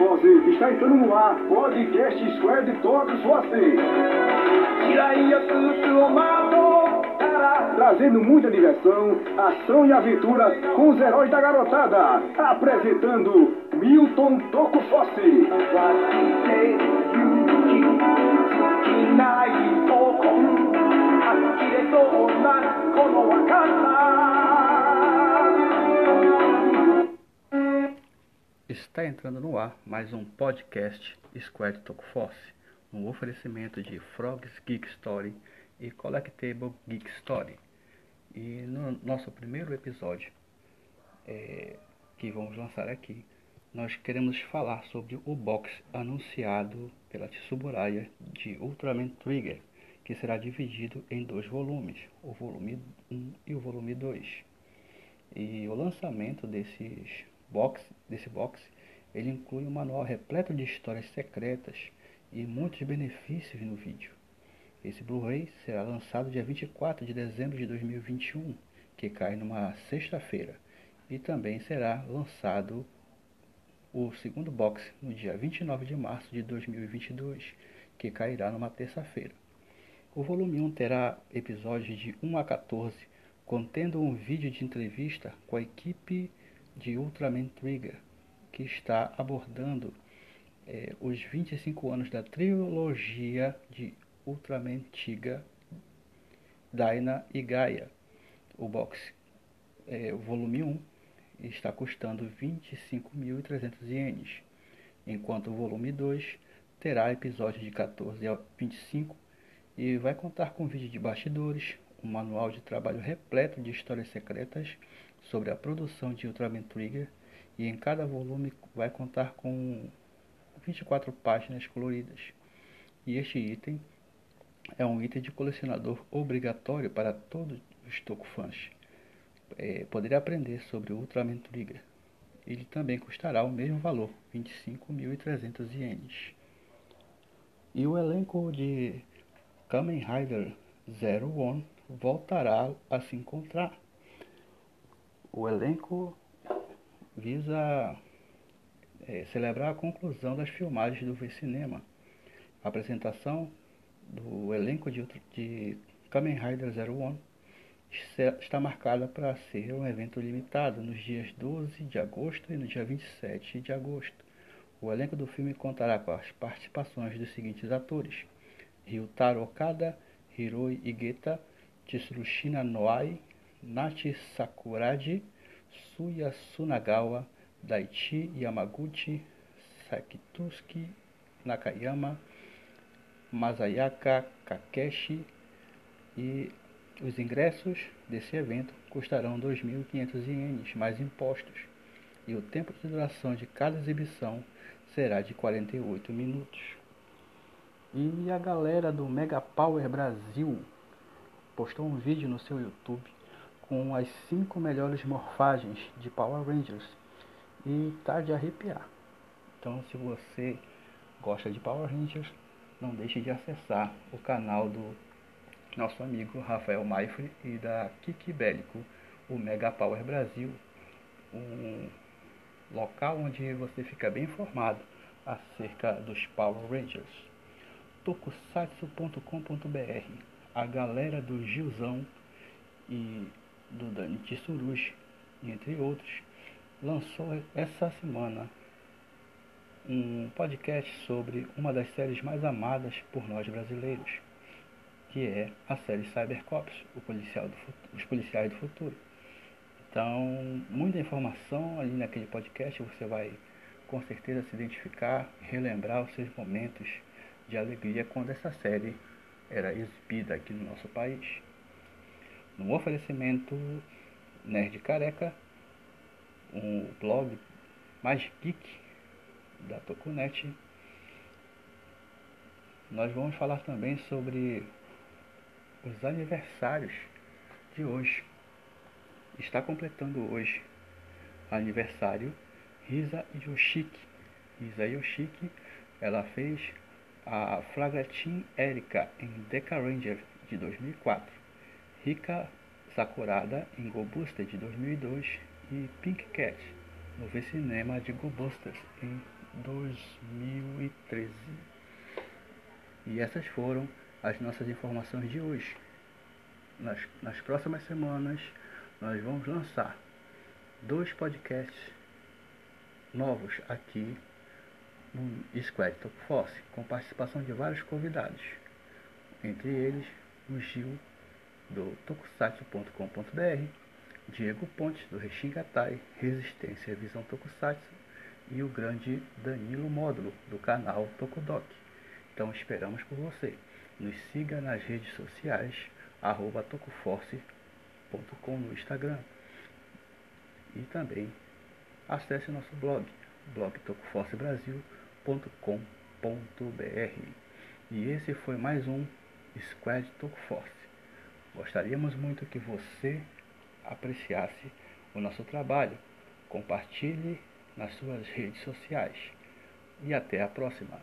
Está entrando no ar. Podcast Square de Toco Fosse. Trazendo muita diversão, ação e aventura com os heróis da garotada. Apresentando Milton Toco Fosse. Está entrando no ar mais um podcast Square Talk Force, um oferecimento de Frogs Geek Story e Collectible Geek Story. E no nosso primeiro episódio, é, que vamos lançar aqui, nós queremos falar sobre o box anunciado pela Tsuburaya de Ultraman Trigger, que será dividido em dois volumes, o volume 1 e o volume 2. E o lançamento desses box, desse box, ele inclui um manual repleto de histórias secretas e muitos benefícios no vídeo. Esse Blu-ray será lançado dia 24 de dezembro de 2021, que cai numa sexta-feira, e também será lançado o segundo box no dia 29 de março de 2022, que cairá numa terça-feira. O volume 1 terá episódios de 1 a 14, contendo um vídeo de entrevista com a equipe de Ultraman Trigger, que está abordando é, os 25 anos da trilogia de Ultraman Tiga, Daina e Gaia. O box, é, volume 1, está custando 25.300 ienes, enquanto o volume 2 terá episódios de 14 a 25 e vai contar com vídeo de bastidores, um manual de trabalho repleto de histórias secretas sobre a produção de Ultraman Trigger e em cada volume vai contar com 24 páginas coloridas. E este item é um item de colecionador obrigatório para todos os Tokufans. É, poder aprender sobre o Ultraman Trigger. Ele também custará o mesmo valor, 25.300 ienes. E o elenco de Kamen Rider Zero One voltará a se encontrar. O elenco visa é, celebrar a conclusão das filmagens do V-Cinema. A apresentação do elenco de, de Kamen Rider Zero One está marcada para ser um evento limitado nos dias 12 de agosto e no dia 27 de agosto. O elenco do filme contará com as participações dos seguintes atores: Ryutaro Okada, Hiroi Igeta, Tsurushina Noai, Nachi Sakuragi, Suya Sunagawa, Daichi Yamaguchi, Sakituski Nakayama, Masayaka Kakeshi e os ingressos desse evento custarão 2.500 ienes mais impostos e o tempo de duração de cada exibição será de 48 minutos. E a galera do Mega Power Brasil postou um vídeo no seu YouTube com as 5 melhores morfagens de Power Rangers e tá de arrepiar. Então, se você gosta de Power Rangers, não deixe de acessar o canal do nosso amigo Rafael Maifre e da Kiki Bélico, o Mega Power Brasil, um local onde você fica bem informado acerca dos Power Rangers. tokusatsu.com.br A galera do Gilzão e do Dani Tsurushi, entre outros, lançou essa semana um podcast sobre uma das séries mais amadas por nós brasileiros, que é a série Cybercops, policial os policiais do futuro. Então, muita informação ali naquele podcast, você vai com certeza se identificar, relembrar os seus momentos de alegria quando essa série era exibida aqui no nosso país no oferecimento Nerd Careca, um blog mais geek da Tokunet. Nós vamos falar também sobre os aniversários de hoje. Está completando hoje aniversário Risa Yoshiki. Risa Yoshiki, ela fez a Flagratin Erika em Deca Ranger de 2004. Rika Sakurada em Go Booster de 2002 e Pink Cat no V-Cinema de GoBusters em 2013. E essas foram as nossas informações de hoje. Nas, nas próximas semanas, nós vamos lançar dois podcasts novos aqui Squad Talk Force, com participação de vários convidados, entre eles o Gil do tokusatsu.com.br, Diego Pontes do Reshingatai, Resistência e Visão Tokusatsu e o grande Danilo Módulo do canal Tokudok. Então esperamos por você. Nos siga nas redes sociais, arroba tocoforce.com no Instagram. E também acesse nosso blog, blogtocoforcebrasil.com.br. E esse foi mais um Squad Tocoforce. Gostaríamos muito que você apreciasse o nosso trabalho. Compartilhe nas suas redes sociais. E até a próxima!